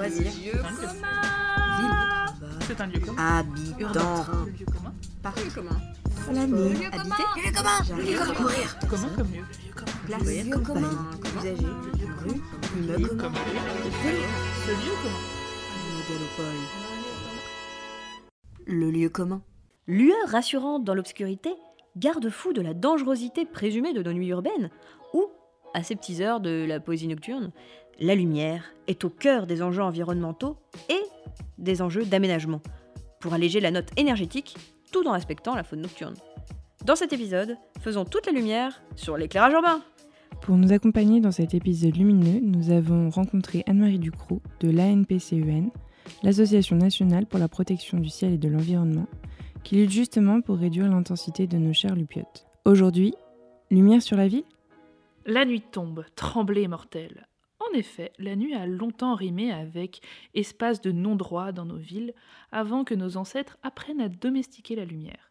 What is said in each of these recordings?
Loisir. Lieu commun. C'est un lieu commun. Habitant. Le lieu commun. Parc. Lieu commun. Famille. Lieu commun. Habiter. Lieu commun. Lieu commun. Courir. Comment comme lieu Le lieu commun. Place. Lieu commun. Usager. Rue. Immeuble. Lieu commun. Ce lieu commun. Mégalopole. Le lieu commun. Lueur rassurante dans l'obscurité, garde-fou de la dangerosité présumée de nos nuits urbaines, ou, à ces petites heures de la poésie nocturne, la lumière est au cœur des enjeux environnementaux et des enjeux d'aménagement, pour alléger la note énergétique tout en respectant la faune nocturne. Dans cet épisode, faisons toute la lumière sur l'éclairage urbain. Pour nous accompagner dans cet épisode lumineux, nous avons rencontré Anne-Marie Ducrot de l'ANPCEN, l'Association nationale pour la protection du ciel et de l'environnement, qui lutte justement pour réduire l'intensité de nos chères lupiotes. Aujourd'hui, lumière sur la ville La nuit tombe, tremblée mortelle. En effet, la nuit a longtemps rimé avec espace de non-droit dans nos villes, avant que nos ancêtres apprennent à domestiquer la lumière.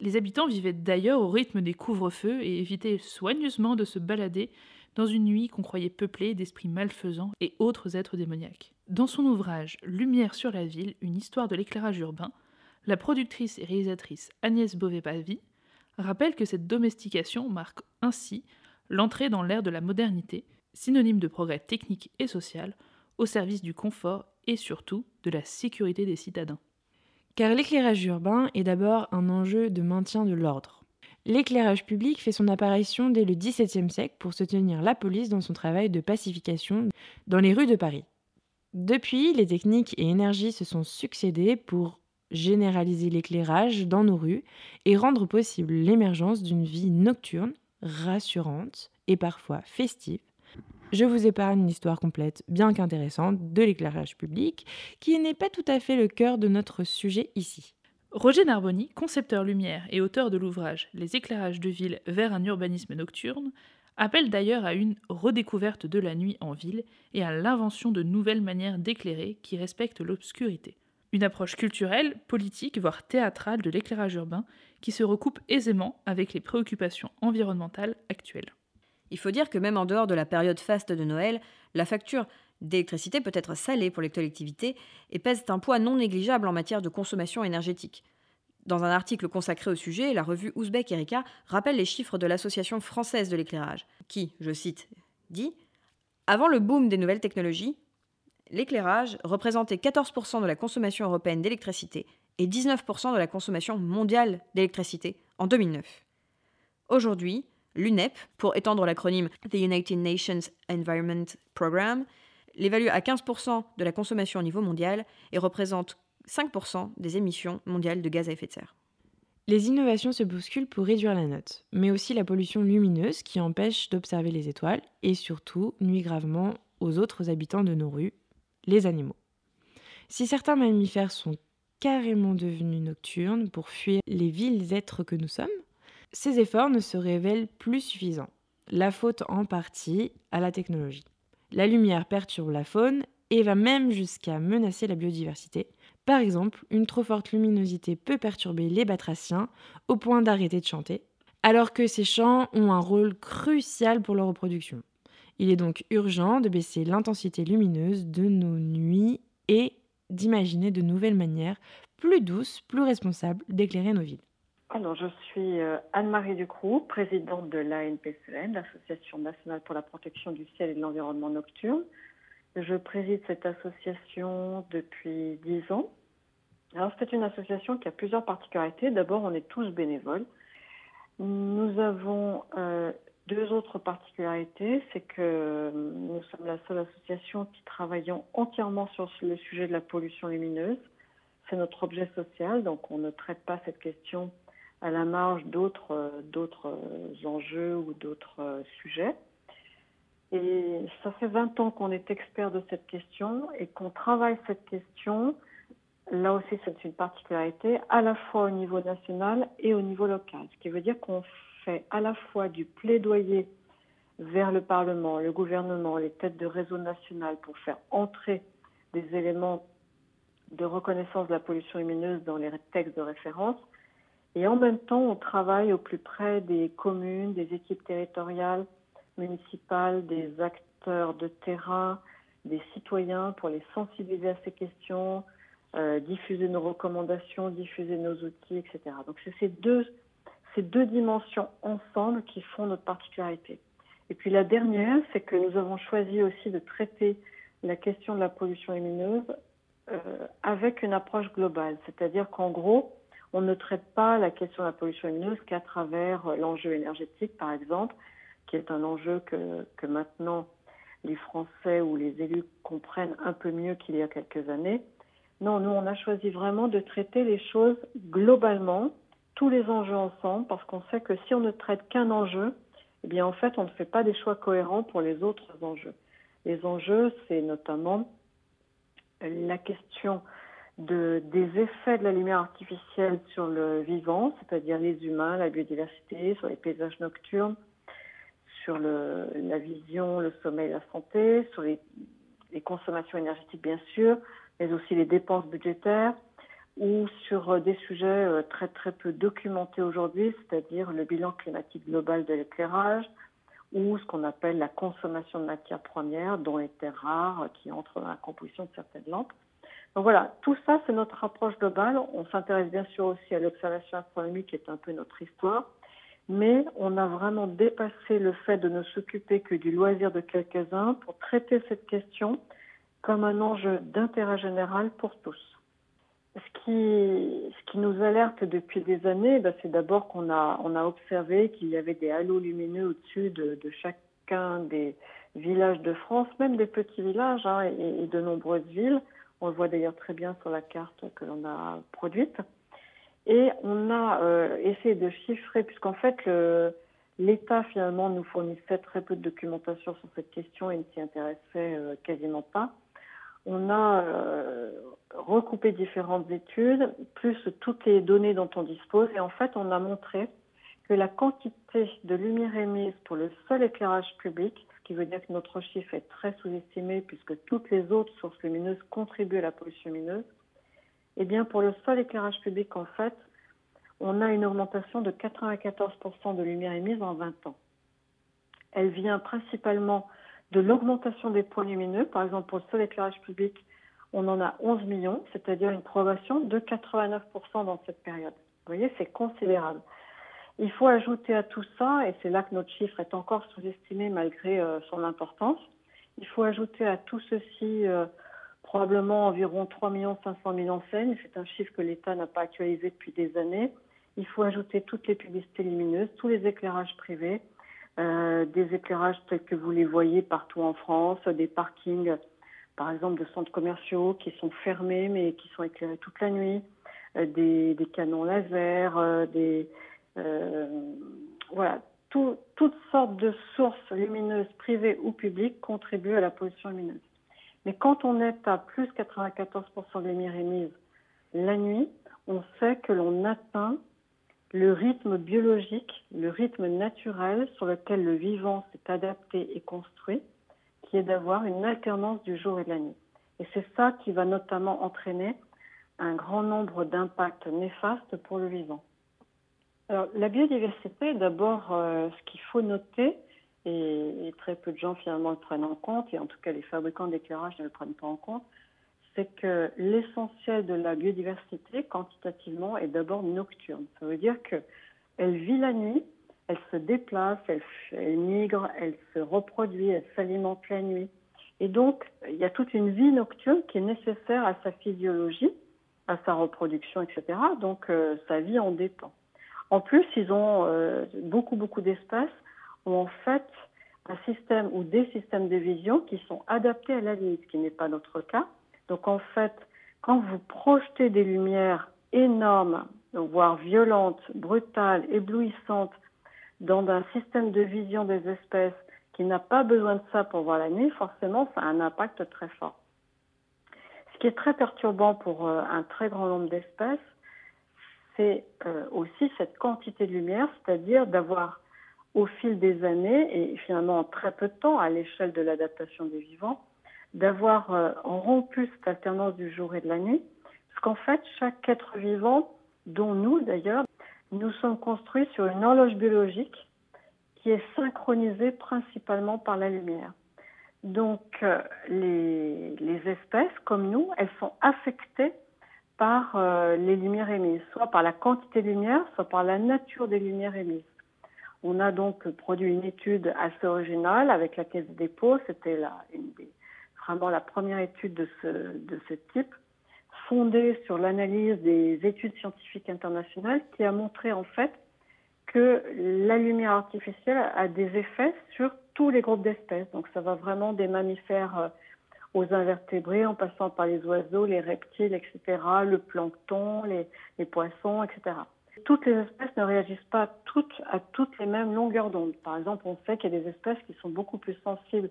Les habitants vivaient d'ailleurs au rythme des couvre-feux et évitaient soigneusement de se balader dans une nuit qu'on croyait peuplée d'esprits malfaisants et autres êtres démoniaques. Dans son ouvrage Lumière sur la ville, une histoire de l'éclairage urbain, la productrice et réalisatrice Agnès Beauvais-Pavie rappelle que cette domestication marque ainsi l'entrée dans l'ère de la modernité, synonyme de progrès technique et social, au service du confort et surtout de la sécurité des citadins. Car l'éclairage urbain est d'abord un enjeu de maintien de l'ordre. L'éclairage public fait son apparition dès le XVIIe siècle pour soutenir la police dans son travail de pacification dans les rues de Paris. Depuis, les techniques et énergies se sont succédées pour généraliser l'éclairage dans nos rues et rendre possible l'émergence d'une vie nocturne, rassurante et parfois festive. Je vous épargne une histoire complète, bien qu'intéressante, de l'éclairage public, qui n'est pas tout à fait le cœur de notre sujet ici. Roger Narboni, concepteur lumière et auteur de l'ouvrage Les éclairages de ville vers un urbanisme nocturne, appelle d'ailleurs à une redécouverte de la nuit en ville et à l'invention de nouvelles manières d'éclairer qui respectent l'obscurité. Une approche culturelle, politique, voire théâtrale de l'éclairage urbain qui se recoupe aisément avec les préoccupations environnementales actuelles. Il faut dire que même en dehors de la période faste de Noël, la facture d'électricité peut être salée pour les collectivités et pèse un poids non négligeable en matière de consommation énergétique. Dans un article consacré au sujet, la revue Ouzbek Erika rappelle les chiffres de l'Association française de l'éclairage, qui, je cite, dit Avant le boom des nouvelles technologies, l'éclairage représentait 14% de la consommation européenne d'électricité et 19% de la consommation mondiale d'électricité en 2009. Aujourd'hui, l'UNEP, pour étendre l'acronyme The United Nations Environment Programme, l'évalue à 15% de la consommation au niveau mondial et représente 5% des émissions mondiales de gaz à effet de serre. Les innovations se bousculent pour réduire la note, mais aussi la pollution lumineuse qui empêche d'observer les étoiles et surtout nuit gravement aux autres habitants de nos rues, les animaux. Si certains mammifères sont carrément devenus nocturnes pour fuir les vils êtres que nous sommes, ces efforts ne se révèlent plus suffisants. La faute en partie à la technologie. La lumière perturbe la faune et va même jusqu'à menacer la biodiversité. Par exemple, une trop forte luminosité peut perturber les batraciens au point d'arrêter de chanter, alors que ces chants ont un rôle crucial pour leur reproduction. Il est donc urgent de baisser l'intensité lumineuse de nos nuits et d'imaginer de nouvelles manières plus douces, plus responsables d'éclairer nos villes. Alors, je suis euh, Anne-Marie Ducroux, présidente de l'ANPCN, l'Association nationale pour la protection du ciel et de l'environnement nocturne. Je préside cette association depuis dix ans. Alors, c'est une association qui a plusieurs particularités. D'abord, on est tous bénévoles. Nous avons euh, deux autres particularités. C'est que nous sommes la seule association qui travaillons entièrement sur le sujet de la pollution lumineuse. C'est notre objet social, donc on ne traite pas cette question à la marge d'autres d'autres enjeux ou d'autres sujets. Et ça fait 20 ans qu'on est expert de cette question et qu'on travaille cette question, là aussi c'est une particularité, à la fois au niveau national et au niveau local. Ce qui veut dire qu'on fait à la fois du plaidoyer vers le Parlement, le gouvernement, les têtes de réseau national pour faire entrer des éléments de reconnaissance de la pollution lumineuse dans les textes de référence. Et en même temps, on travaille au plus près des communes, des équipes territoriales, municipales, des acteurs de terrain, des citoyens, pour les sensibiliser à ces questions, euh, diffuser nos recommandations, diffuser nos outils, etc. Donc c'est ces deux, ces deux dimensions ensemble qui font notre particularité. Et puis la dernière, c'est que nous avons choisi aussi de traiter la question de la pollution lumineuse euh, avec une approche globale. C'est-à-dire qu'en gros, on ne traite pas la question de la pollution lumineuse qu'à travers euh, l'enjeu énergétique, par exemple, qui est un enjeu que, que maintenant les Français ou les élus comprennent un peu mieux qu'il y a quelques années. Non, nous, on a choisi vraiment de traiter les choses globalement, tous les enjeux ensemble, parce qu'on sait que si on ne traite qu'un enjeu, eh bien, en fait, on ne fait pas des choix cohérents pour les autres enjeux. Les enjeux, c'est notamment la question de, des effets de la lumière artificielle sur le vivant, c'est-à-dire les humains, la biodiversité, sur les paysages nocturnes, sur la vision, le sommeil, la santé, sur les, les, consommations énergétiques bien sûr, mais aussi les dépenses budgétaires, ou sur euh, des sujets euh, très très peu documentés aujourd'hui, c'est-à-dire le bilan climatique global de l'éclairage, ou ce qu'on appelle la consommation de matières premières, dont les terres rares qui entrent dans la composition de certaines lampes. Donc voilà, tout ça, c'est notre approche globale. On s'intéresse bien sûr aussi à l'observation astronomique, qui est un peu notre histoire, mais on a vraiment dépassé le fait de ne s'occuper que du loisir de quelques-uns pour traiter cette question comme un enjeu d'intérêt général pour tous. Ce qui, ce qui nous alerte depuis des années, ben, c'est d'abord qu'on a, on a observé qu'il y avait des halos lumineux au-dessus de, chacun des villages de France, même des petits villages hein, et, de nombreuses villes. On le voit d'ailleurs très bien sur la carte que l'on a produite. Et on a euh, essayé de chiffrer, puisqu'en fait, l'État finalement nous fournissait très peu de documentation sur cette question et ne s'y intéressait euh, quasiment pas on a euh, recoupé différentes études, plus toutes les données dont on dispose, et en fait, on a montré que la quantité de lumière émise pour le seul éclairage public, ce qui veut dire que notre chiffre est très sous-estimé puisque toutes les autres sources lumineuses contribuent à la pollution lumineuse, eh bien, pour le seul éclairage public, en fait, on a une augmentation de 94% de lumière émise en 20 ans. Elle vient principalement de l'augmentation des points lumineux. Par exemple, pour le seul éclairage public, on en a 11 millions, c'est-à-dire une progression de 89% dans cette période. Vous voyez, c'est considérable. Il faut ajouter à tout ça, et c'est là que notre chiffre est encore sous-estimé malgré euh, son importance, il faut ajouter à tout ceci euh, probablement environ 3 500 000 enseignes, c'est un chiffre que l'État n'a pas actualisé depuis des années. Il faut ajouter toutes les publicités lumineuses, tous les éclairages privés, euh, des éclairages tels que vous les voyez partout en France, des parkings, par exemple, de centres commerciaux qui sont fermés mais qui sont éclairés toute la nuit, des, canons laser, des voilà, tout, toutes sortes de sources lumineuses privées ou publiques contribuent à la pollution lumineuse. Mais quand on est à plus 94% de lumière émise la nuit, on sait que l'on atteint le rythme biologique, le rythme naturel sur lequel le vivant s'est adapté et construit, qui est d'avoir une alternance du jour et de la nuit. Et c'est ça qui va notamment entraîner un grand nombre d'impacts néfastes pour le vivant. La biodiversité, d'abord, euh, ce qu'il faut noter, et, très peu de gens finalement le prennent en compte, et en tout cas les fabricants d'éclairage ne le prennent pas en compte, c'est que l'essentiel de la biodiversité, quantitativement, est d'abord nocturne. Ça veut dire qu'elle vit la nuit, elle se déplace, elle, elle migre, elle se reproduit, elle s'alimente la nuit. Et donc, il y a toute une vie nocturne qui est nécessaire à sa physiologie, à sa reproduction, etc. Donc, euh, sa vie en dépend. En plus, ils ont euh, beaucoup, beaucoup d'espèces ont en fait un système ou des systèmes de vision qui sont adaptés à la nuit, ce qui n'est pas notre cas. Donc en fait, quand vous projetez des lumières énormes, voire violentes, brutales, éblouissantes, dans un système de vision des espèces qui n'a pas besoin de ça pour voir la nuit, forcément, ça a un impact très fort. Ce qui est très perturbant pour euh, un très grand nombre d'espèces, c'est euh, aussi cette quantité de lumière, c'est-à-dire d'avoir au fil des années, et finalement en très peu de temps à l'échelle de l'adaptation des vivants, d'avoir euh, rompu cette alternance du jour et de la nuit, parce qu'en fait, chaque être vivant, dont nous d'ailleurs, nous sommes construits sur une horloge biologique qui est synchronisée principalement par la lumière. Donc, euh, les, les, espèces, comme nous, elles sont affectées par euh, les lumières émises, soit par la quantité de lumière, soit par la nature des lumières émises. On a donc produit une étude assez originale avec la Caisse des dépôts. C'était vraiment la première étude de ce, type, fondée sur l'analyse des études scientifiques internationales, qui a montré en fait que la lumière artificielle a des effets sur tous les groupes d'espèces. Donc ça va vraiment des mammifères euh, aux invertébrés, en passant par les oiseaux, les reptiles, etc., le plancton, les, poissons, etc. Toutes les espèces ne réagissent pas toutes à toutes les mêmes longueurs d'onde. Par exemple, on sait qu'il y a des espèces qui sont beaucoup plus sensibles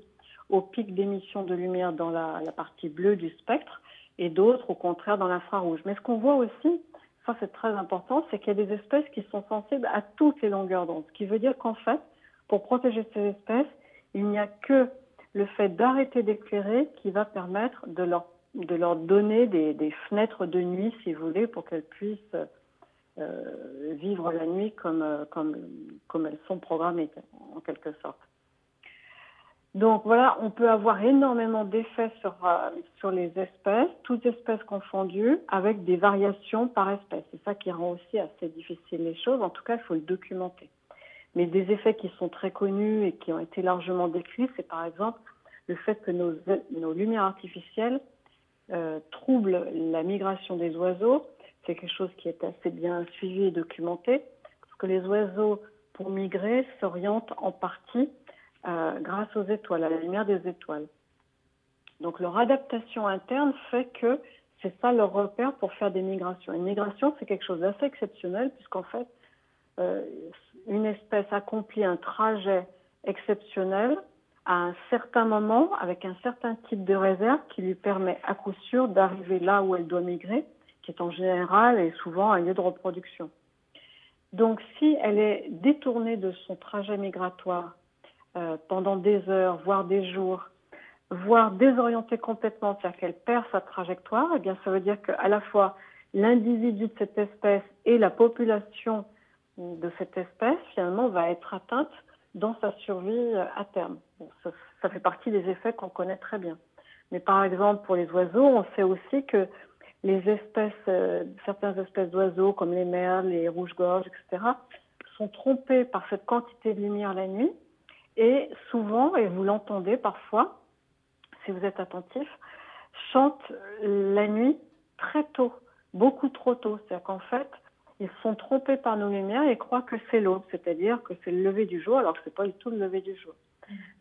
au pic d'émission de lumière dans la partie bleue du spectre et d'autres au contraire dans l'infrarouge. Mais ce qu'on voit aussi, ça c'est très important, c'est qu'il y a des espèces qui sont sensibles à toutes les longueurs d'onde. Ce qui veut dire qu'en fait, pour protéger ces espèces, il n'y a que le fait d'arrêter d'éclairer qui va permettre de leur, de leur donner des, des fenêtres de nuit, si vous voulez, pour qu'elles puissent euh, vivre la nuit comme, euh, comme, comme elles sont programmées, en quelque sorte. Donc voilà, on peut avoir énormément d'effets sur, euh, sur les espèces, toutes espèces confondues, avec des variations par espèce. C'est ça qui rend aussi assez difficile les choses. En tout cas, il faut le documenter. Mais des effets qui sont très connus et qui ont été largement décrits, c'est par exemple le fait que nos, nos lumières artificielles euh, troublent la migration des oiseaux. C'est quelque chose qui est assez bien suivi et documenté, parce que les oiseaux, pour migrer, s'orientent en partie euh, grâce aux étoiles, à la lumière des étoiles. Donc leur adaptation interne fait que c'est ça leur repère pour faire des migrations. Une migration, c'est quelque chose d'assez exceptionnel, puisqu'en fait, euh, une espèce accomplit un trajet exceptionnel à un certain moment avec un certain type de réserve qui lui permet à coup sûr d'arriver là où elle doit migrer, qui est en général et souvent un lieu de reproduction. Donc si elle est détournée de son trajet migratoire euh, pendant des heures, voire des jours, voire désorientée complètement, c'est-à-dire qu'elle perd sa trajectoire, eh bien ça veut dire qu'à la fois l'individu de cette espèce et la population de cette espèce, finalement, va être atteinte dans sa survie euh, à terme. ça, fait partie des effets qu'on connaît très bien. Mais par exemple, pour les oiseaux, on sait aussi que les espèces, euh, certaines espèces d'oiseaux, comme les merles, les rouges-gorges, etc., sont trompées par cette quantité de lumière la nuit et souvent, et vous l'entendez parfois, si vous êtes attentif, chantent la nuit très tôt, beaucoup trop tôt. C'est-à-dire qu'en fait, ils sont trompés par nos lumières et croient que c'est l'aube, c'est-à-dire que c'est le lever du jour, alors que c'est pas du tout le lever du jour.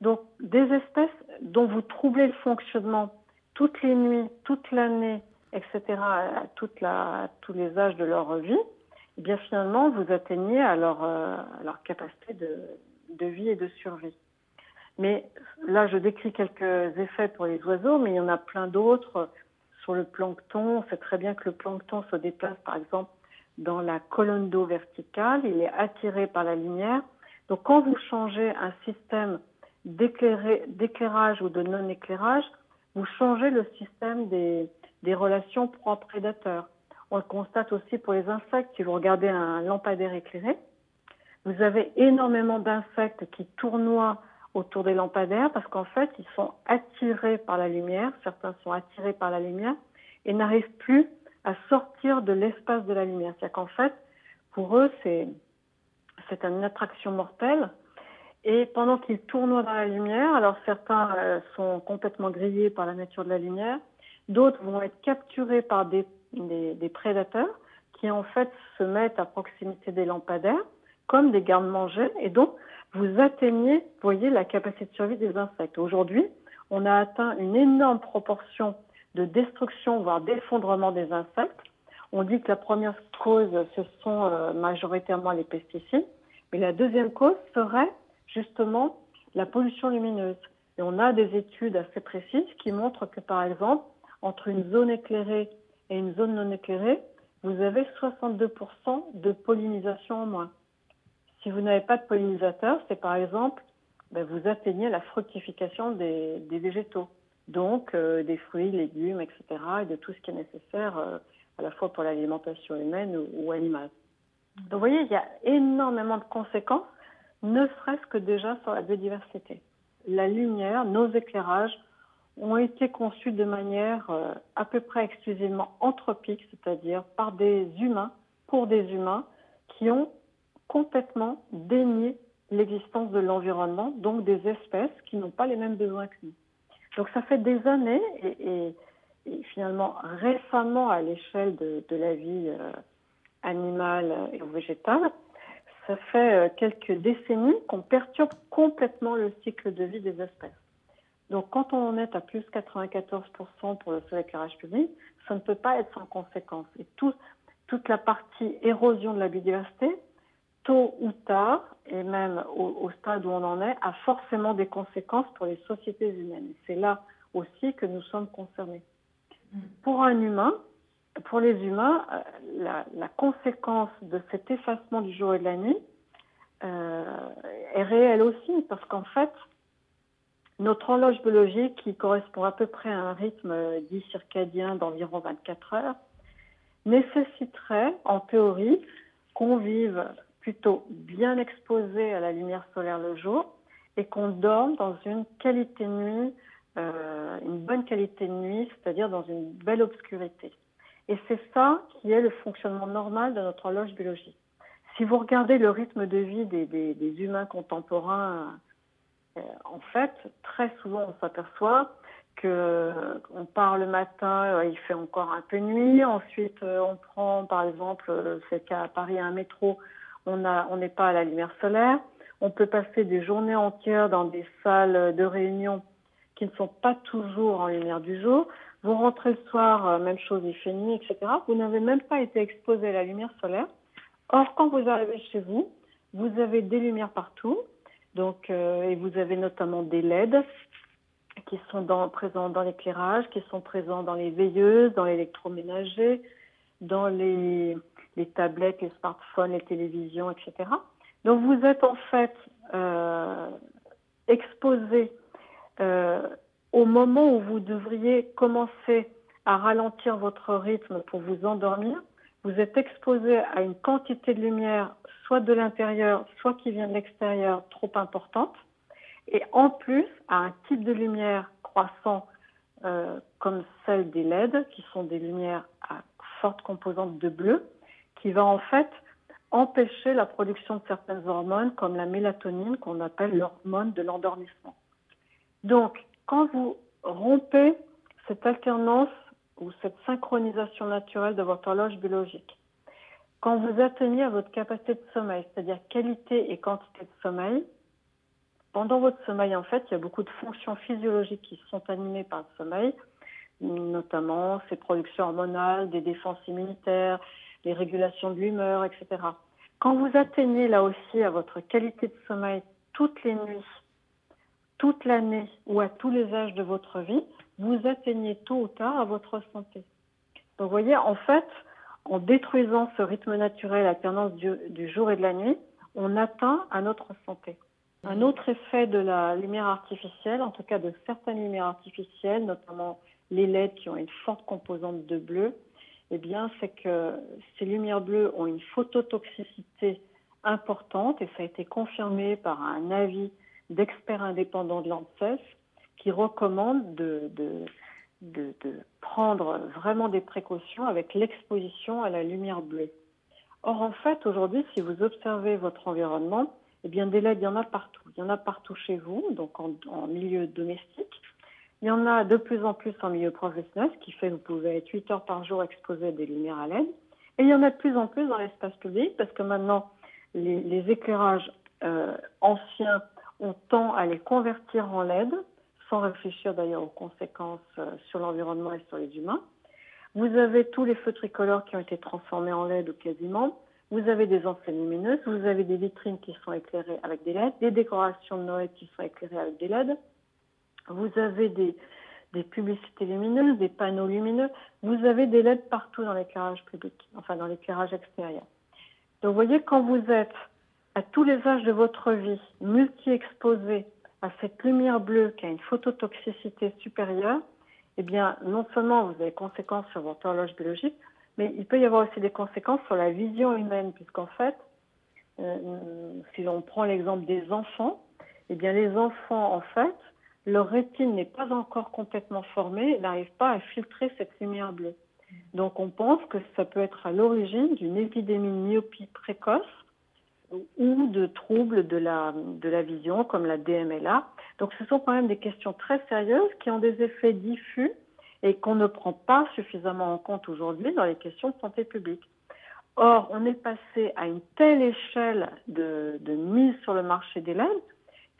Donc, des espèces dont vous troublez le fonctionnement toutes les nuits, toute l'année, etc., à, toute la, à tous les âges de leur vie, eh bien finalement, vous atteignez à leur, euh, à leur capacité de, de vie et de survie. Mais là, je décris quelques effets pour les oiseaux, mais il y en a plein d'autres sur le plancton. On sait très bien que le plancton se déplace, par exemple, dans la colonne d'eau verticale, il est attiré par la lumière. Donc quand vous changez un système d'éclairage ou de non-éclairage, vous changez le système des, relations proies-prédateurs. On le constate aussi pour les insectes. Si vous regardez un lampadaire éclairé, vous avez énormément d'insectes qui tournoient autour des lampadaires parce qu'en fait, ils sont attirés par la lumière. Certains sont attirés par la lumière et n'arrivent plus à sortir de l'espace de la lumière. C'est-à-dire qu'en fait, pour eux, c'est, c'est une attraction mortelle. Et pendant qu'ils tournoient dans la lumière, alors certains euh, sont complètement grillés par la nature de la lumière, d'autres vont être capturés par des, des, prédateurs qui en fait se mettent à proximité des lampadaires comme des gardes-manger et donc vous atteignez, voyez, la capacité de survie des insectes. Aujourd'hui, on a atteint une énorme proportion de destruction, voire d'effondrement des insectes. On dit que la première cause, ce sont euh, majoritairement les pesticides, mais la deuxième cause serait justement la pollution lumineuse. Et on a des études assez précises qui montrent que, par exemple, entre une zone éclairée et une zone non éclairée, vous avez 62% de pollinisation en moins. Si vous n'avez pas de pollinisateur, c'est par exemple, ben, vous atteignez la fructification des, des végétaux donc euh, des fruits, légumes, etc., et de tout ce qui est nécessaire euh, à la fois pour l'alimentation humaine ou, animale. Donc vous voyez, il y a énormément de conséquences, ne serait-ce que déjà sur la biodiversité. la lumière, nos éclairages ont été conçus de manière euh, à peu près exclusivement anthropique, c'est-à-dire par des humains, pour des humains, qui ont complètement dénié l'existence de l'environnement, donc des espèces qui n'ont pas les mêmes besoins que nous. Donc ça fait des années et, finalement récemment à l'échelle de, la vie euh, animale et végétale, ça fait euh, quelques décennies qu'on perturbe complètement le cycle de vie des espèces. Donc quand on est à plus 94% pour le seul éclairage public, ça ne peut pas être sans conséquence. Et toute la partie érosion de la biodiversité, tôt ou tard, et même au, stade où on en est, a forcément des conséquences pour les sociétés humaines. C'est là aussi que nous sommes concernés. Mm. Pour un humain, pour les humains, euh, la, conséquence de cet effacement du jour et de la nuit euh, est réelle aussi, parce qu'en fait, notre horloge biologique, qui correspond à peu près à un rythme dit circadien d'environ 24 heures, nécessiterait, en théorie, qu'on vive plutôt bien exposé à la lumière solaire le jour et qu'on dorme dans une qualité de nuit, euh, une bonne qualité de nuit, c'est-à-dire dans une belle obscurité. Et c'est ça qui est le fonctionnement normal de notre horloge biologique. Si vous regardez le rythme de vie des, humains contemporains, euh, en fait, très souvent on s'aperçoit que on part le matin, euh, il fait encore un peu nuit. Ensuite, on prend, par exemple, c'est qu'à Paris un métro, on n'est pas à la lumière solaire. On peut passer des journées entières dans des salles de réunion qui ne sont pas toujours en lumière du jour. Vous rentrez le soir, euh, même chose, il fait nuit, etc. Vous n'avez même pas été exposé à la lumière solaire. Or, quand vous arrivez chez vous, vous avez des lumières partout. Donc, euh, et vous avez notamment des LED qui sont présents dans l'éclairage, qui sont présents dans les veilleuses, dans l'électroménager, dans les, les tablettes, les smartphones, les télévisions, etc. Donc vous êtes en fait euh, exposé euh, au moment où vous devriez commencer à ralentir votre rythme pour vous endormir. Vous êtes exposé à une quantité de lumière, soit de l'intérieur, soit qui vient de l'extérieur, trop importante. Et en plus, à un type de lumière croissant euh, comme celle des LED, qui sont des lumières à forte composante de bleu, qui va en fait empêcher la production de certaines hormones comme la mélatonine qu'on appelle l'hormone de l'endormissement. Donc, quand vous rompez cette alternance ou cette synchronisation naturelle de votre horloge biologique, quand vous atteignez à votre capacité de sommeil, c'est-à-dire qualité et quantité de sommeil, pendant votre sommeil, en fait, il y a beaucoup de fonctions physiologiques qui sont animées par le sommeil, notamment ces productions hormonales, des défenses immunitaires, les régulations de l'humeur, etc. Quand vous atteignez là aussi à votre qualité de sommeil toutes les nuits, toute l'année ou à tous les âges de votre vie, vous atteignez tôt ou tard à votre santé. Donc vous voyez, en fait, en détruisant ce rythme naturel, alternance du, du jour et de la nuit, on atteint à notre santé. Un autre effet de la lumière artificielle, en tout cas de certaines lumières artificielles, notamment les LED qui ont une forte composante de bleu, eh bien, c'est que ces lumières bleues ont une phototoxicité importante et ça a été confirmé par un avis d'experts indépendants de l'ANSES qui recommande de, prendre vraiment des précautions avec l'exposition à la lumière bleue. Or, en fait, aujourd'hui, si vous observez votre environnement, eh bien, des LED, il y en a partout. Il y en a partout chez vous, donc en milieu domestique. Il y en a de plus en plus en milieu professionnel, ce qui fait que vous pouvez être 8 heures par jour exposé à des lumières à LED. Et il y en a de plus en plus dans l'espace public, parce que maintenant, les, éclairages euh, anciens, on tend à les convertir en LED, sans réfléchir d'ailleurs aux conséquences euh, sur l'environnement et sur les humains. Vous avez tous les feux tricolores qui ont été transformés en LED ou quasiment. Vous avez des enseignes lumineuses, vous avez des vitrines qui sont éclairées avec des LED, des décorations de Noël qui sont éclairées avec des LED. Vous avez des, publicités lumineuses, des panneaux lumineux. Vous avez des LED partout dans l'éclairage public, enfin dans l'éclairage extérieur. Donc vous voyez, quand vous êtes à tous les âges de votre vie multi-exposé à cette lumière bleue qui a une phototoxicité supérieure, eh bien, non seulement vous avez des conséquences sur votre horloge biologique, mais il peut y avoir aussi des conséquences sur la vision humaine, puisqu'en fait, euh, si on prend l'exemple des enfants, eh bien, les enfants, en fait, leur rétine n'est pas encore complètement formée, n'arrive pas à filtrer cette lumière bleue. Donc on pense que ça peut être à l'origine d'une épidémie de myopie précoce ou de troubles de la, de la vision comme la DMLA. Donc ce sont quand même des questions très sérieuses qui ont des effets diffus et qu'on ne prend pas suffisamment en compte aujourd'hui dans les questions de santé publique. Or, on est passé à une telle échelle de, de mise sur le marché des lèvres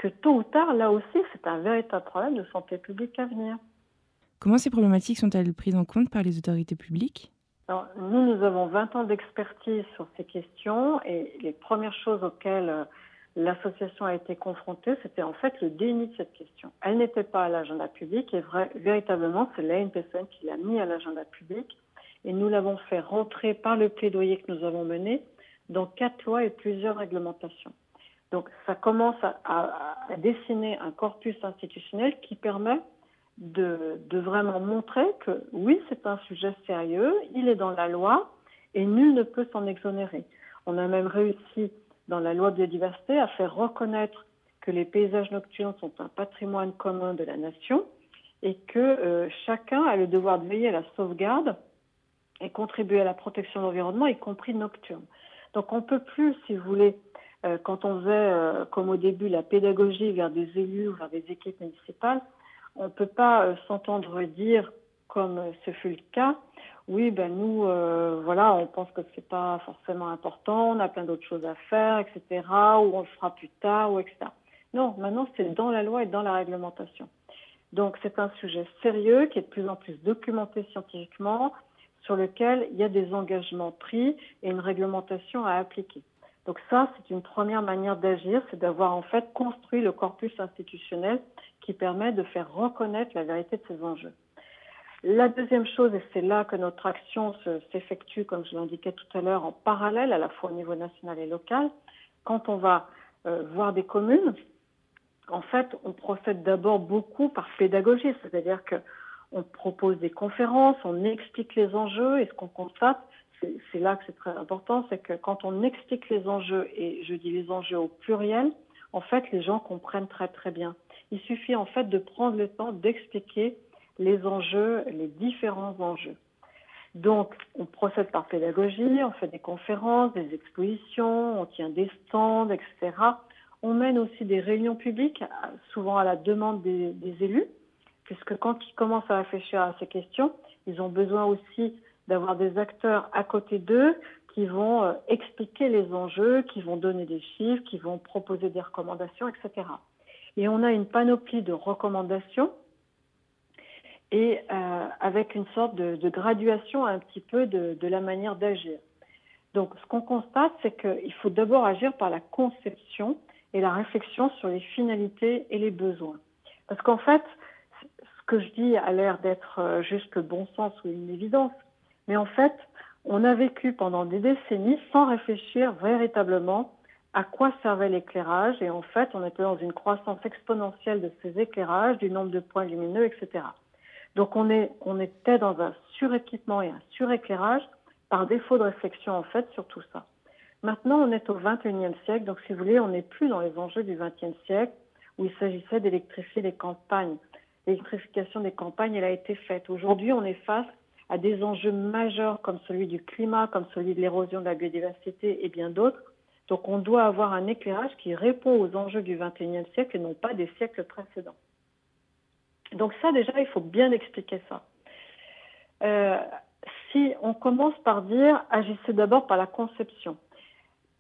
que tôt ou tard, là aussi, c'est un véritable problème de santé publique à venir. Comment ces problématiques sont-elles prises en compte par les autorités publiques? Alors, Nous, nous avons 20 ans d'expertise sur ces questions et les premières choses auxquelles euh, l'association a été confrontée, c'était en fait le déni de cette question. Elle n'était pas à l'agenda public et vrai, véritablement, c'est l'ANPSN qui l'a mis à l'agenda public et nous l'avons fait rentrer par le plaidoyer que nous avons mené dans quatre lois et plusieurs réglementations. Donc ça commence à, dessiner un corpus institutionnel qui permet de, vraiment montrer que oui, c'est un sujet sérieux, il est dans la loi et nul ne peut s'en exonérer. On a même réussi dans la loi biodiversité à faire reconnaître que les paysages nocturnes sont un patrimoine commun de la nation et que euh, chacun a le devoir de veiller à la sauvegarde et contribuer à la protection de l'environnement, y compris nocturne. Donc on ne peut plus, si vous voulez, quand on faisait, euh, comme au début, la pédagogie vers des élus ou vers des équipes municipales, on ne peut pas euh, s'entendre dire, comme ce fut le cas, oui, ben nous, euh, voilà, on pense que c'est pas forcément important, on a plein d'autres choses à faire, etc., ou on le fera plus tard, ou etc. Non, maintenant c'est dans la loi et dans la réglementation. Donc c'est un sujet sérieux qui est de plus en plus documenté scientifiquement, sur lequel il y a des engagements pris et une réglementation à appliquer. Donc ça, c'est une première manière d'agir, c'est d'avoir en fait construit le corpus institutionnel qui permet de faire reconnaître la vérité de ces enjeux. La deuxième chose, et c'est là que notre action s'effectue, comme je l'indiquais tout à l'heure, en parallèle, à la fois au niveau national et local, quand on va euh, voir des communes, en fait, on procède d'abord beaucoup par pédagogie, c'est-à-dire que on propose des conférences, on explique les enjeux, et ce qu'on constate, c'est là que c'est très important, c'est que quand on explique les enjeux, et je dis les enjeux au pluriel, en fait, les gens comprennent très très bien. Il suffit en fait de prendre le temps d'expliquer les enjeux, les différents enjeux. Donc, on procède par pédagogie, on fait des conférences, des expositions, on tient des stands, etc. On mène aussi des réunions publiques, souvent à la demande des, des élus, puisque quand ils commencent à réfléchir à ces questions, ils ont besoin aussi d'avoir des acteurs à côté d'eux qui vont euh, expliquer les enjeux, qui vont donner des chiffres, qui vont proposer des recommandations, etc. Et on a une panoplie de recommandations et euh, avec une sorte de, graduation un petit peu de, de la manière d'agir. Donc ce qu'on constate, c'est qu'il faut d'abord agir par la conception et la réflexion sur les finalités et les besoins. Parce qu'en fait, ce que je dis a l'air d'être euh, juste le bon sens ou une évidence, mais en fait, on a vécu pendant des décennies sans réfléchir véritablement à quoi servait l'éclairage et en fait, on était dans une croissance exponentielle de ces éclairages, du nombre de points lumineux, etc. Donc on, était dans un suréquipement et un suréclairage par défaut de réflexion en fait sur tout ça. Maintenant, on est au 21e siècle, donc si vous voulez, on n'est plus dans les enjeux du 20e siècle où il s'agissait d'électrifier les campagnes. L'électrification des campagnes, elle a été faite. Aujourd'hui, on est face à des enjeux majeurs comme celui du climat, comme celui de l'érosion de la biodiversité et bien d'autres. Donc on doit avoir un éclairage qui répond aux enjeux du 21e siècle et non pas des siècles précédents. Donc ça déjà, il faut bien expliquer ça. Euh, si on commence par dire agissez d'abord par la conception,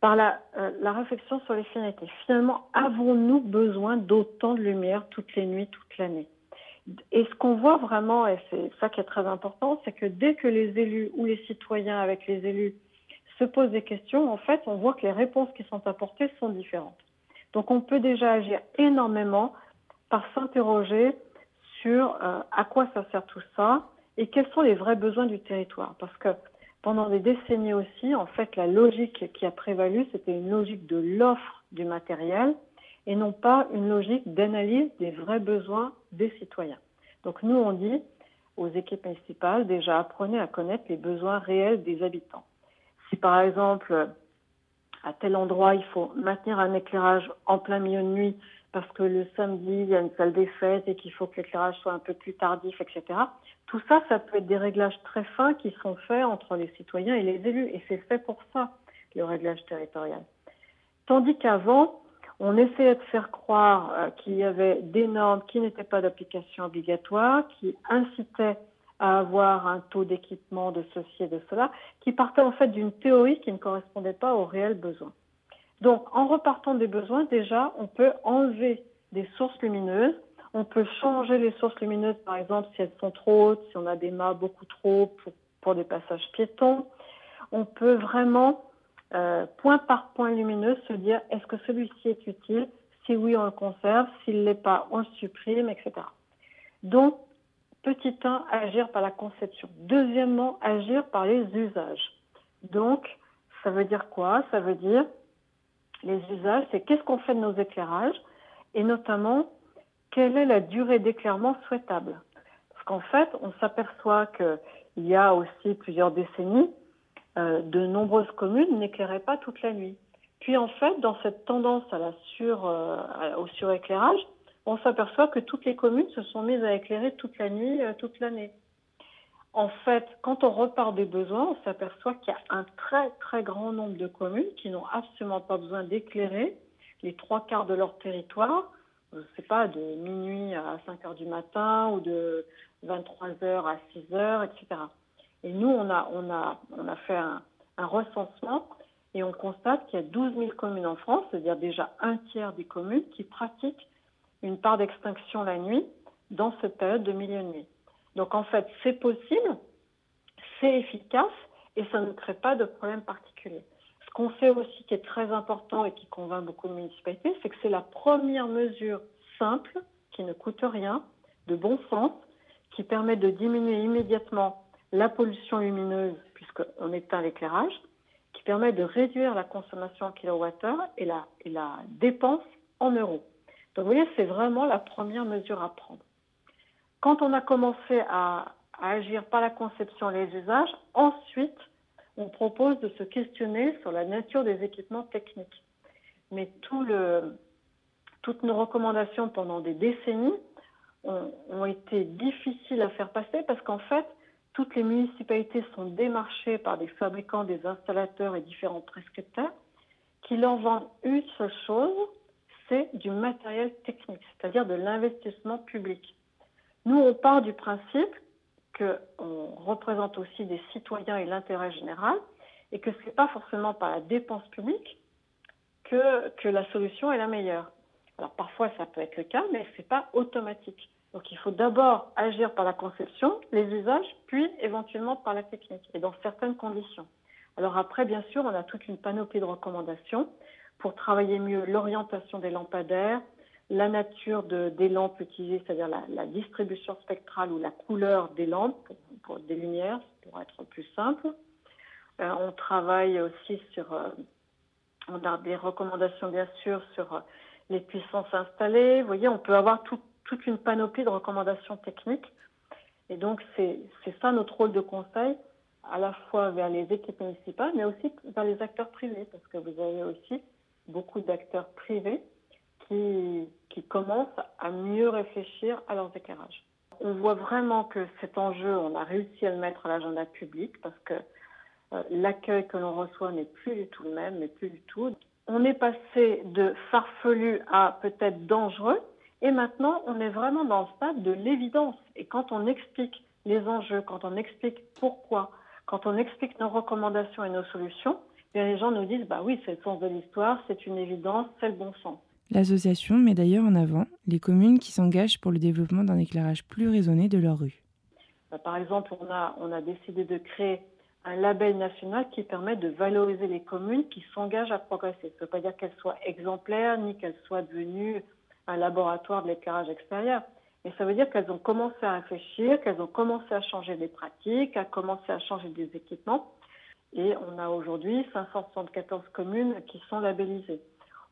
par la, euh, la réflexion sur les finalités. Finalement, avons-nous besoin d'autant de lumière toutes les nuits, toute l'année? Et ce qu'on voit vraiment, et c'est ça qui est très important, c'est que dès que les élus ou les citoyens avec les élus se posent des questions, en fait, on voit que les réponses qui sont apportées sont différentes. Donc on peut déjà agir énormément par s'interroger sur euh, à quoi ça sert tout ça et quels sont les vrais besoins du territoire. Parce que pendant des décennies aussi, en fait, la logique qui a prévalu, c'était une logique de l'offre du matériel et non pas une logique d'analyse des vrais besoins des citoyens. Donc nous, on dit aux équipes municipales, déjà apprenez à connaître les besoins réels des habitants. Si par exemple, à tel endroit, il faut maintenir un éclairage en plein milieu de nuit, parce que le samedi, il y a une salle des fêtes et qu'il faut que l'éclairage soit un peu plus tardif, etc. Tout ça, ça peut être des réglages très fins qui sont faits entre les citoyens et les élus. Et c'est fait pour ça, le réglage territorial. Tandis qu'avant, on essayait de faire croire euh, qu'il y avait des normes qui n'étaient pas d'application obligatoire, qui incitaient à avoir un taux d'équipement de ceci et de cela, qui partait en fait d'une théorie qui ne correspondait pas aux réels besoins. Donc, en repartant des besoins, déjà, on peut enlever des sources lumineuses. On peut changer les sources lumineuses, par exemple, si elles sont trop hautes, si on a des mâts beaucoup trop pour, pour des passages piétons. On peut vraiment, euh, point par point lumineux, se dire est-ce que celui-ci est utile? Si oui, on le conserve. S'il ne l'est pas, on le supprime, etc. Donc, petit 1, agir par la conception. Deuxièmement, agir par les usages. Donc, ça veut dire quoi? Ça veut dire les usages, c'est qu'est-ce qu'on fait de nos éclairages? Et notamment quelle est la durée d'éclairement souhaitable? Parce qu'en fait, on s'aperçoit qu'il y a aussi plusieurs décennies, de nombreuses communes n'éclairaient pas toute la nuit. Puis en fait, dans cette tendance à la euh, au suréclairage, on s'aperçoit que toutes les communes se sont mises à éclairer toute la nuit, euh, toute l'année. En fait, quand on repart des besoins, on s'aperçoit qu'il y a un très très grand nombre de communes qui n'ont absolument pas besoin d'éclairer les trois quarts de leur territoire, je ne sais pas, de minuit à 5 heures du matin ou de 23 heures à 6 heures, etc. Et nous, on a, on a, on a fait un, recensement et on constate qu'il y a 12 000 communes en France, c'est-à-dire déjà un tiers des communes qui pratiquent une part d'extinction la nuit dans cette période de milieu de nuit. Donc en fait, c'est possible, c'est efficace et ça ne crée pas de problème particulier. Ce qu'on sait aussi qui est très important et qui convainc beaucoup de municipalités, c'est que c'est la première mesure simple, qui ne coûte rien, de bon sens, qui permet de diminuer immédiatement la pollution lumineuse puisqu'on éteint l'éclairage, qui permet de réduire la consommation en kilowattheure et la, et la dépense en euros. Donc vous voyez, c'est vraiment la première mesure à prendre. Quand on a commencé à, agir par la conception et les usages, ensuite, on propose de se questionner sur la nature des équipements techniques. Mais toutes nos recommandations pendant des décennies ont été difficiles à faire passer parce qu'en fait, toutes les municipalités sont démarchées par des fabricants, des installateurs et différents prescripteurs qui leur vendent une seule chose, c'est du matériel technique, c'est-à-dire de l'investissement public. Nous, on part du principe qu'on représente aussi des citoyens et l'intérêt général et que ce n'est pas forcément par la dépense publique que, que la solution est la meilleure. Alors parfois ça peut être le cas, mais ce n'est pas automatique. Donc il faut d'abord agir par la conception, les usages, puis éventuellement par la technique, et dans certaines conditions. Alors après, bien sûr, on a toute une panoplie de recommandations pour travailler mieux l'orientation des lampadaires, la nature de, des lampes utilisées, c'est-à-dire la, distribution spectrale ou la couleur des lampes des lumières, pour être plus simple. Euh, on travaille aussi sur, euh, on a des recommandations bien sûr sur euh, les puissances installées. Vous voyez, on peut avoir tout, toute une panoplie de recommandations techniques. Et donc, c'est ça notre rôle de conseil, à la fois vers les équipes municipales, mais aussi vers les acteurs privés, parce que vous avez aussi beaucoup d'acteurs privés qui, qui commencent à mieux réfléchir à leurs éclairages. On voit vraiment que cet enjeu, on a réussi à le mettre à l'agenda public parce que euh, l'accueil que l'on reçoit n'est plus du tout le même, mais plus du tout. On est passé de farfelu à peut-être dangereux et maintenant on est vraiment dans le stade de l'évidence. Et quand on explique les enjeux, quand on explique pourquoi, quand on explique nos recommandations et nos solutions, eh les gens nous disent bah oui, c'est le sens de l'histoire, c'est une évidence, c'est le bon sens. L'association met d'ailleurs en avant les communes qui s'engagent pour le développement d'un éclairage plus raisonné de leur rue. Bah, par exemple, on a, on a décidé de créer un label national qui permet de valoriser les communes qui s'engagent à progresser. Ça ne veut pas dire qu'elles soient exemplaires ni qu'elles soient devenues un laboratoire de l'éclairage extérieur. Mais ça veut dire qu'elles ont commencé à réfléchir, qu'elles ont commencé à changer des pratiques, à commencer à changer des équipements. Et on a aujourd'hui 574 communes qui sont labellisées.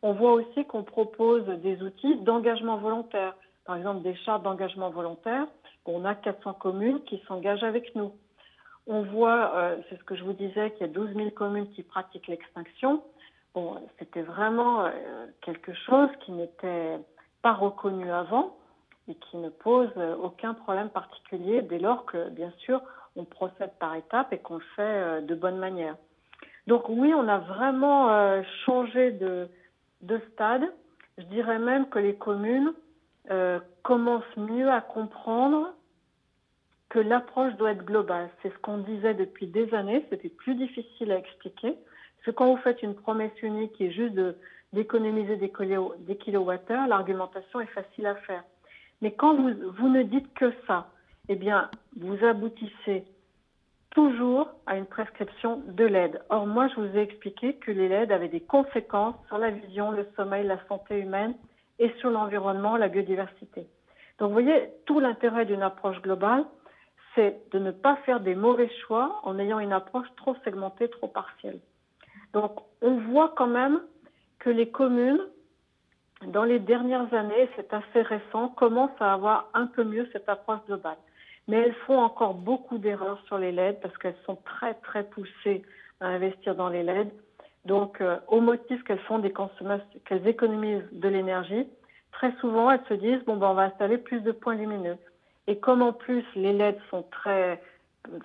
On voit aussi qu'on propose des outils d'engagement volontaire, par exemple des chartes d'engagement volontaire. On a 400 communes qui s'engagent avec nous. On voit, euh, c'est ce que je vous disais, qu'il y a 12 000 communes qui pratiquent l'extinction. Bon, c'était vraiment euh, quelque chose qui n'était pas reconnus avant et qui ne posent aucun problème particulier dès lors que, bien sûr, on procède par étapes et qu'on le fait euh, de bonne manière. Donc oui, on a vraiment euh, changé de, de, stade. Je dirais même que les communes euh, commencent mieux à comprendre que l'approche doit être globale. C'est ce qu'on disait depuis des années, c'était plus difficile à expliquer. Parce que quand vous faites une promesse unique qui est juste d'économiser des, des kilowattheures, l'argumentation est facile à faire. Mais quand vous, vous ne dites que ça, eh bien, vous aboutissez toujours à une prescription de l'aide. Or, moi, je vous ai expliqué que les LED avaient des conséquences sur la vision, le sommeil, la santé humaine et sur l'environnement, la biodiversité. Donc, vous voyez, tout l'intérêt d'une approche globale, c'est de ne pas faire des mauvais choix en ayant une approche trop segmentée, trop partielle. Donc, on voit quand même que les communes, dans les dernières années, c'est assez récent, commencent à avoir un peu mieux cette approche globale mais elles font encore beaucoup d'erreurs sur les LED parce qu'elles sont très très poussées à investir dans les LED. Donc, euh, au motif qu'elles font des consommations, qu'elles économisent de l'énergie, très souvent elles se disent bon ben on va installer plus de points lumineux. Et comme en plus les LED sont très,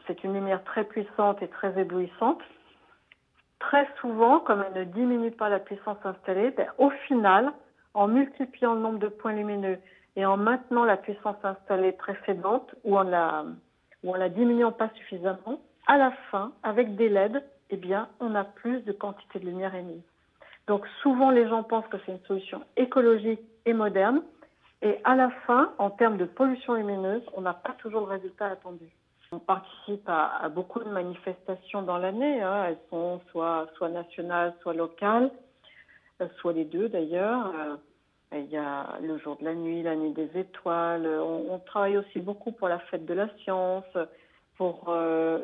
c'est une lumière très puissante et très éblouissante, très souvent, comme elles ne diminuent pas la puissance installée, ben, au final, en multipliant le nombre de points lumineux et en maintenant la puissance installée précédente ou en la, ou en la diminuant pas suffisamment, à la fin, avec des LED, eh bien, on a plus de quantité de lumière émise. Donc souvent, les gens pensent que c'est une solution écologique et moderne, et à la fin, en termes de pollution lumineuse, on n'a pas toujours le résultat attendu. On participe à, beaucoup de manifestations dans l'année. Hein. Elles sont soit, soit nationales, soit locales, euh, soit les deux d'ailleurs. Euh, il y a le jour de la nuit, la nuit des étoiles. On, travaille aussi beaucoup pour la fête de la science, pour euh,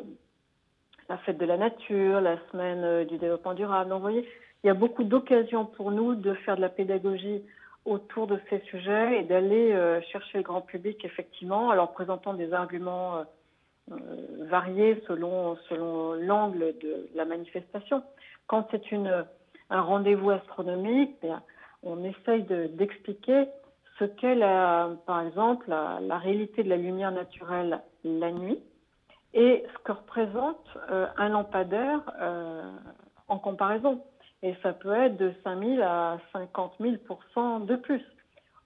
la fête de la nature, la semaine du développement durable. Donc, vous voyez, il y a beaucoup d'occasions pour nous de faire de la pédagogie autour de ces sujets et d'aller chercher le grand public, effectivement, en leur présentant des arguments variés selon, selon l'angle de la manifestation. Quand c'est une, un rendez-vous astronomique, bien, on essaye d'expliquer ce qu'est, par exemple, la, réalité de la lumière naturelle la nuit et ce que représente euh, un lampadaire euh, en comparaison. Et ça peut être de 5 000 à 50 000 de plus.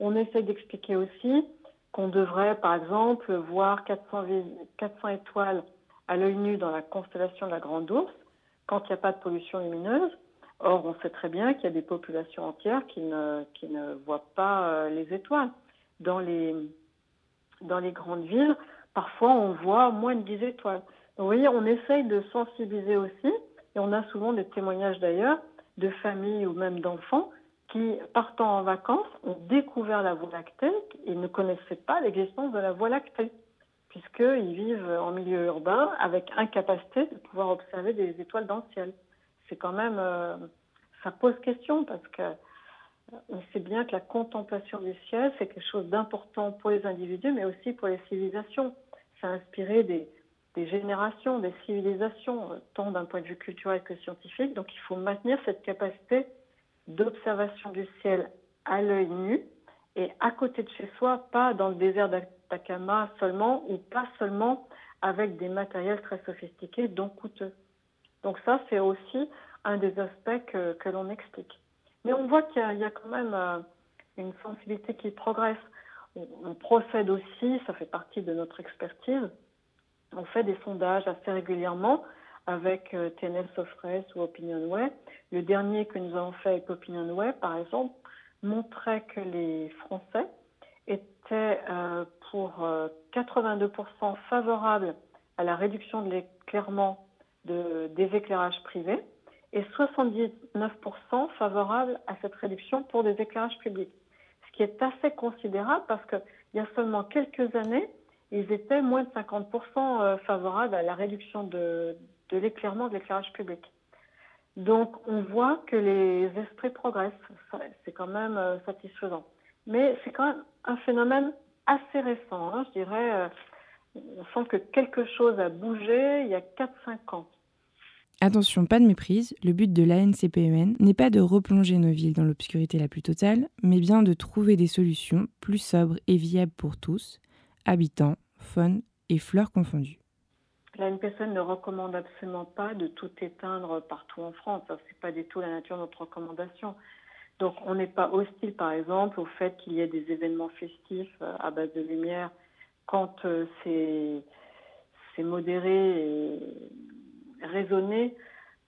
On essaye d'expliquer aussi qu'on devrait, par exemple, voir 400, 400 étoiles à l'œil nu dans la constellation de la Grande Ourse quand il n'y a pas de pollution lumineuse Or, on sait très bien qu'il y a des populations entières qui ne, qui ne voient pas euh, les étoiles. Dans les, dans les grandes villes, parfois on voit moins de 10 étoiles. Donc, vous voyez, on essaye de sensibiliser aussi, et on a souvent des témoignages d'ailleurs de familles ou même d'enfants qui, partant en vacances, ont découvert la Voie lactée et ne connaissaient pas l'existence de la Voie lactée, puisqu'ils vivent en milieu urbain avec incapacité de pouvoir observer des étoiles dans le ciel c'est quand même, euh, ça pose question parce que euh, on sait bien que la contemplation du ciel, c'est quelque chose d'important pour les individus, mais aussi pour les civilisations. Ça a inspiré des, générations, des civilisations, euh, tant d'un point de vue culturel que scientifique. Donc il faut maintenir cette capacité d'observation du ciel à l'œil nu et à côté de chez soi, pas dans le désert d'Atacama seulement ou pas seulement avec des matériels très sophistiqués, donc coûteux. Donc ça, c'est aussi un des aspects que, l'on explique. Mais on voit qu'il y, a quand même euh, une sensibilité qui progresse. On, procède aussi, ça fait partie de notre expertise, on fait des sondages assez régulièrement avec euh, TNL Sofres ou OpinionWay. Le dernier que nous avons fait avec OpinionWay, par exemple, montrait que les Français étaient euh, pour 82% favorables à la réduction de l'éclairement de, des éclairages privés et 79% favorables à cette réduction pour des éclairages publics. Ce qui est assez considérable parce qu'il y a seulement quelques années, ils étaient moins de 50% euh, favorables à la réduction de, de l'éclairement de l'éclairage public. Donc on voit que les esprits progressent, c'est quand même euh, satisfaisant. Mais c'est quand même un phénomène assez récent, hein, je dirais. Euh, on sent que quelque chose a bougé il y a 4-5 ans. Attention, pas de méprise, le but de l'ANCPEN n'est pas de replonger nos villes dans l'obscurité la plus totale, mais bien de trouver des solutions plus sobres et viables pour tous, habitants, faune et fleurs confondues. La NPSN ne recommande absolument pas de tout éteindre partout en France. Ce n'est pas du tout la nature de notre recommandation. Donc on n'est pas hostile, par exemple, au fait qu'il y ait des événements festifs euh, à base de lumière quand euh, c'est modéré et raisonner,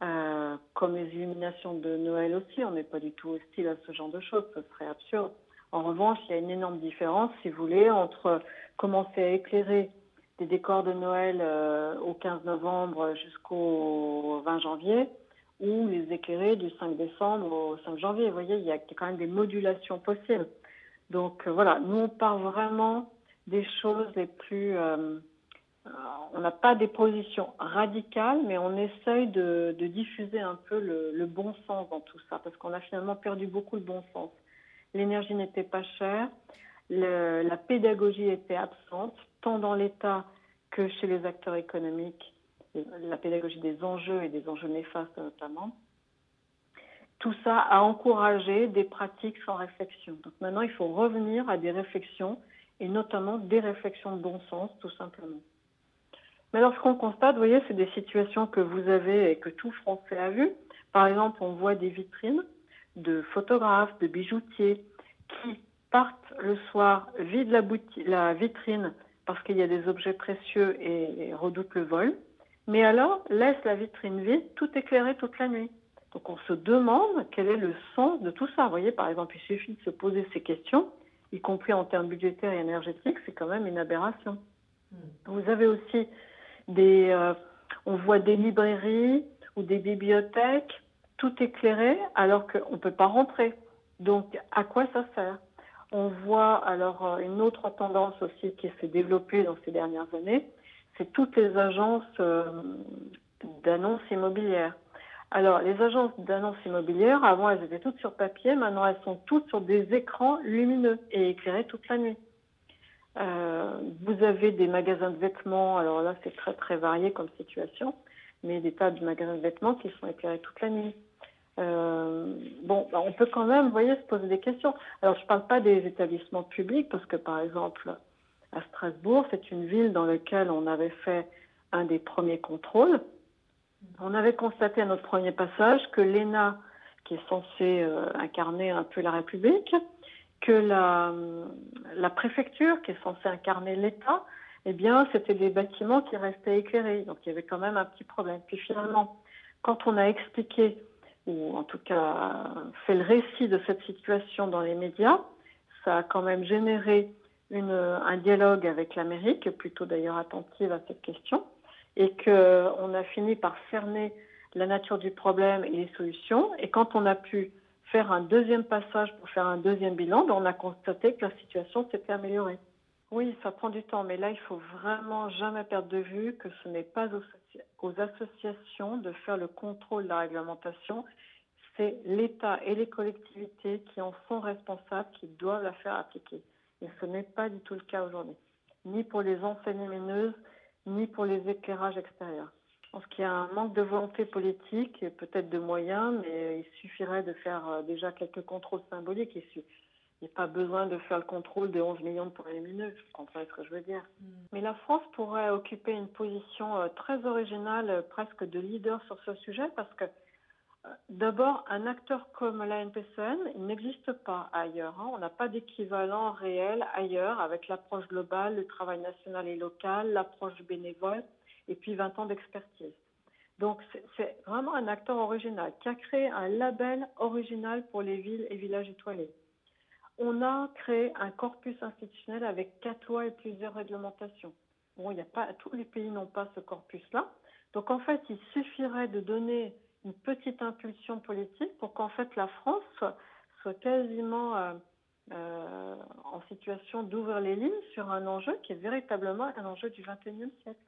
euh, comme les illuminations de Noël aussi. On n'est pas du tout hostile à ce genre de choses, ce serait absurde. En revanche, il y a une énorme différence, si vous voulez, entre commencer à éclairer des décors de Noël euh, au 15 novembre jusqu'au 20 janvier ou les éclairer du 5 décembre au 5 janvier. Vous voyez, il y a quand même des modulations possibles. Donc euh, voilà, nous on part vraiment des choses les plus euh, on n'a pas des positions radicales, mais on essaye de, diffuser un peu le, bon sens dans tout ça, parce qu'on a finalement perdu beaucoup le bon sens. L'énergie n'était pas chère, la pédagogie était absente, tant dans l'État que chez les acteurs économiques, la pédagogie des enjeux et des enjeux néfastes notamment. Tout ça a encouragé des pratiques sans réflexion. Donc maintenant, il faut revenir à des réflexions, et notamment des réflexions de bon sens, tout simplement. Mais alors, ce qu'on constate, vous voyez, c'est des situations que vous avez et que tout Français a vu. Par exemple, on voit des vitrines de photographes, de bijoutiers qui partent le soir, vident la, la vitrine parce qu'il y a des objets précieux et, redoutent le vol, mais alors laissent la vitrine vide, tout éclairé toute la nuit. Donc on se demande quel est le sens de tout ça. Vous voyez, par exemple, il suffit de se poser ces questions, y compris en termes budgétaires et énergétiques, c'est quand même une aberration. Hmm. Vous avez aussi des, euh, on voit des librairies ou des bibliothèques tout éclairées alors qu'on ne peut pas rentrer. Donc, à quoi ça sert? On voit alors euh, une autre tendance aussi qui s'est développée dans ces dernières années, c'est toutes les agences euh, d'annonces immobilières. Alors, les agences d'annonces immobilières, avant, elles étaient toutes sur papier, maintenant, elles sont toutes sur des écrans lumineux et éclairées toute la nuit. Euh, vous avez des magasins de vêtements, alors là c'est très très varié comme situation, mais des tas de magasins de vêtements qui sont éclairés toute la nuit. Euh, bon, bah, on peut quand même, vous voyez, se poser des questions. Alors je ne parle pas des établissements publics parce que par exemple à Strasbourg, c'est une ville dans laquelle on avait fait un des premiers contrôles. On avait constaté à notre premier passage que l'ENA, qui est censé euh, incarner un peu la République, que la, la préfecture, qui est censée incarner l'État, eh bien, c'était des bâtiments qui restaient éclairés. Donc, il y avait quand même un petit problème. Puis finalement, quand on a expliqué, ou en tout cas fait le récit de cette situation dans les médias, ça a quand même généré un dialogue avec l'Amérique, plutôt d'ailleurs attentive à cette question, et qu'on a fini par cerner la nature du problème et les solutions. Et quand on a pu faire un deuxième passage pour faire un deuxième bilan, ben, on a constaté que la situation s'était améliorée. Oui, ça prend du temps, mais là, il faut vraiment jamais perdre de vue que ce n'est pas aux, associations de faire le contrôle de la réglementation. C'est l'État et les collectivités qui en sont responsables, qui doivent la faire appliquer. Et ce n'est pas du tout le cas aujourd'hui, ni pour les enseignes lumineuses, ni pour les éclairages extérieurs. Je pense qu'il y a un manque de volonté politique et peut-être de moyens, mais il suffirait de faire euh, déjà quelques contrôles symboliques. Il n'y a pas besoin de faire le contrôle des 11 millions de points lumineux, vous comprenez ce que je veux dire. Mm. Mais la France pourrait occuper une position euh, très originale, euh, presque de leader sur ce sujet, parce que D'abord, un acteur comme la NPCN, il n'existe pas ailleurs. Hein. On n'a pas d'équivalent réel ailleurs avec l'approche globale, le travail national et local, l'approche bénévole et puis 20 ans d'expertise. Donc c'est vraiment un acteur original qui a créé un label original pour les villes et villages étoilés. On a créé un corpus institutionnel avec quatre lois et plusieurs réglementations. Bon, il a pas, tous les pays n'ont pas ce corpus-là. Donc en fait, il suffirait de donner une petite impulsion politique pour qu'en fait la France soit, quasiment euh, euh, en situation d'ouvrir les lignes sur un enjeu qui est véritablement un enjeu du XXIe siècle.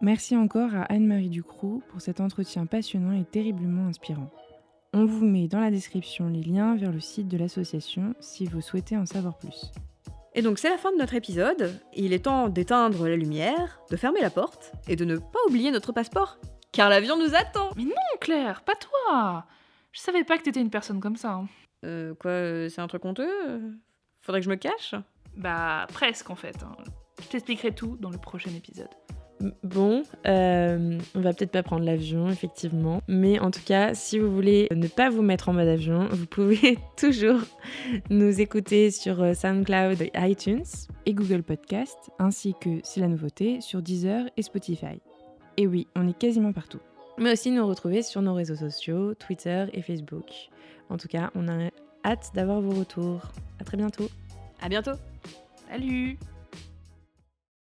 Merci encore à Anne-Marie Ducroux pour cet entretien passionnant et terriblement inspirant. On vous met dans la description les liens vers le site de l'association si vous souhaitez en savoir plus. Et donc c'est la fin de notre épisode. Il est temps d'éteindre la lumière, de fermer la porte et de ne pas oublier notre passeport. Car l'avion nous attend Non, Claire, pas toi Je savais pas que t'étais une personne comme ça. hein. Euh, quoi, euh, c'est un truc honteux euh? Faudrait que je me cache? Bah, presque en fait. hein. Je t'expliquerai tout dans le prochain épisode. Bon, euh, on va peut-être pas prendre l'avion, effectivement. Mais en tout cas, si vous voulez ne pas vous mettre en mode avion, vous pouvez toujours nous écouter sur euh, SoundCloud, iTunes et Google Podcast, ainsi que, c'est la nouveauté, sur Deezer et Spotify. Et oui, on est quasiment partout. Mais aussi nous retrouver sur nos réseaux sociaux, Twitter et Facebook. En tout cas, on a hâte d'avoir vos retours. À très bientôt. À bientôt Salut